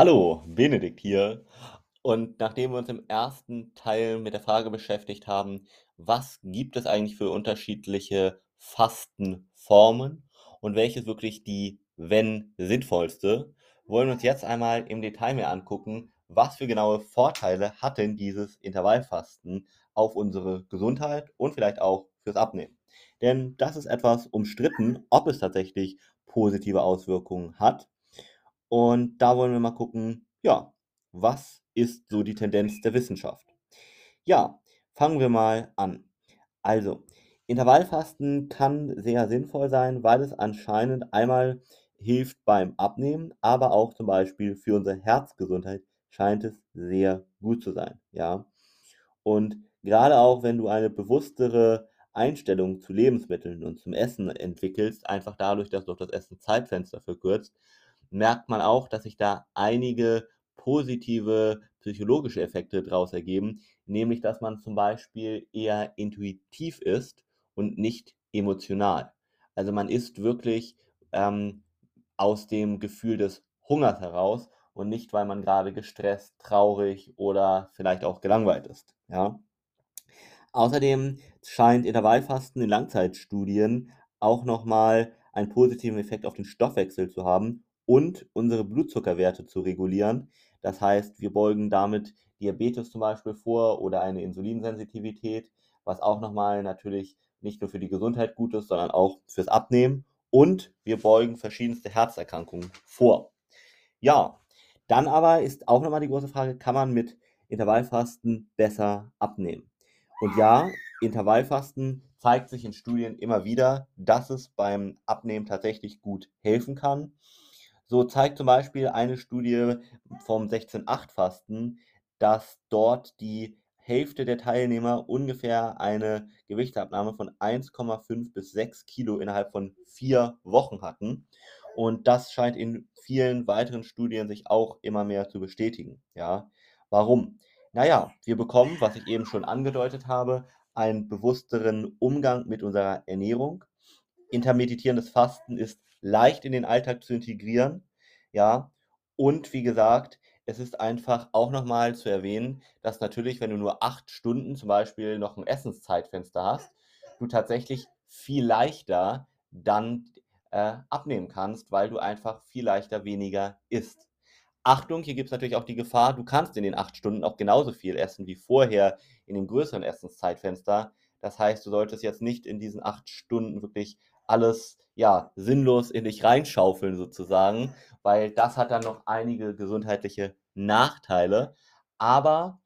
Hallo, Benedikt hier. Und nachdem wir uns im ersten Teil mit der Frage beschäftigt haben, was gibt es eigentlich für unterschiedliche Fastenformen und welches wirklich die, wenn sinnvollste, wollen wir uns jetzt einmal im Detail mehr angucken, was für genaue Vorteile hat denn dieses Intervallfasten auf unsere Gesundheit und vielleicht auch fürs Abnehmen. Denn das ist etwas umstritten, ob es tatsächlich positive Auswirkungen hat. Und da wollen wir mal gucken, ja, was ist so die Tendenz der Wissenschaft? Ja, fangen wir mal an. Also, Intervallfasten kann sehr sinnvoll sein, weil es anscheinend einmal hilft beim Abnehmen, aber auch zum Beispiel für unsere Herzgesundheit scheint es sehr gut zu sein, ja. Und gerade auch, wenn du eine bewusstere Einstellung zu Lebensmitteln und zum Essen entwickelst, einfach dadurch, dass du das Essen-Zeitfenster verkürzt, merkt man auch, dass sich da einige positive psychologische Effekte daraus ergeben, nämlich dass man zum Beispiel eher intuitiv ist und nicht emotional. Also man isst wirklich ähm, aus dem Gefühl des Hungers heraus und nicht, weil man gerade gestresst, traurig oder vielleicht auch gelangweilt ist. Ja? Außerdem scheint Intervallfasten in Langzeitstudien auch nochmal einen positiven Effekt auf den Stoffwechsel zu haben und unsere Blutzuckerwerte zu regulieren. Das heißt, wir beugen damit Diabetes zum Beispiel vor oder eine Insulinsensitivität, was auch nochmal natürlich nicht nur für die Gesundheit gut ist, sondern auch fürs Abnehmen. Und wir beugen verschiedenste Herzerkrankungen vor. Ja, dann aber ist auch nochmal die große Frage, kann man mit Intervallfasten besser abnehmen? Und ja, Intervallfasten zeigt sich in Studien immer wieder, dass es beim Abnehmen tatsächlich gut helfen kann. So zeigt zum Beispiel eine Studie vom 16-8-Fasten, dass dort die Hälfte der Teilnehmer ungefähr eine Gewichtsabnahme von 1,5 bis 6 Kilo innerhalb von vier Wochen hatten. Und das scheint in vielen weiteren Studien sich auch immer mehr zu bestätigen. Ja, warum? Naja, wir bekommen, was ich eben schon angedeutet habe, einen bewussteren Umgang mit unserer Ernährung. Intermittierendes Fasten ist leicht in den Alltag zu integrieren. Ja, und wie gesagt, es ist einfach auch nochmal zu erwähnen, dass natürlich, wenn du nur acht Stunden zum Beispiel noch ein Essenszeitfenster hast, du tatsächlich viel leichter dann äh, abnehmen kannst, weil du einfach viel leichter weniger isst. Achtung, hier gibt es natürlich auch die Gefahr, du kannst in den acht Stunden auch genauso viel essen wie vorher in dem größeren Essenszeitfenster. Das heißt, du solltest jetzt nicht in diesen acht Stunden wirklich alles ja, sinnlos in dich reinschaufeln sozusagen, weil das hat dann noch einige gesundheitliche Nachteile. Aber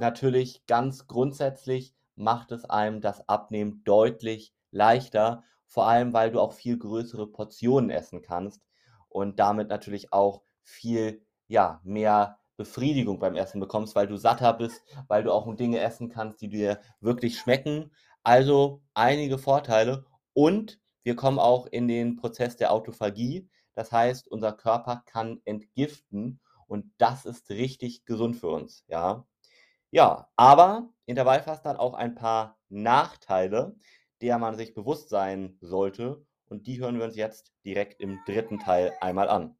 natürlich ganz grundsätzlich macht es einem das Abnehmen deutlich leichter, vor allem weil du auch viel größere Portionen essen kannst und damit natürlich auch viel ja, mehr Befriedigung beim Essen bekommst, weil du satter bist, weil du auch Dinge essen kannst, die dir wirklich schmecken. Also einige Vorteile und wir kommen auch in den Prozess der Autophagie. Das heißt, unser Körper kann entgiften und das ist richtig gesund für uns, ja. Ja, aber Intervallfasten hat auch ein paar Nachteile, der man sich bewusst sein sollte und die hören wir uns jetzt direkt im dritten Teil einmal an.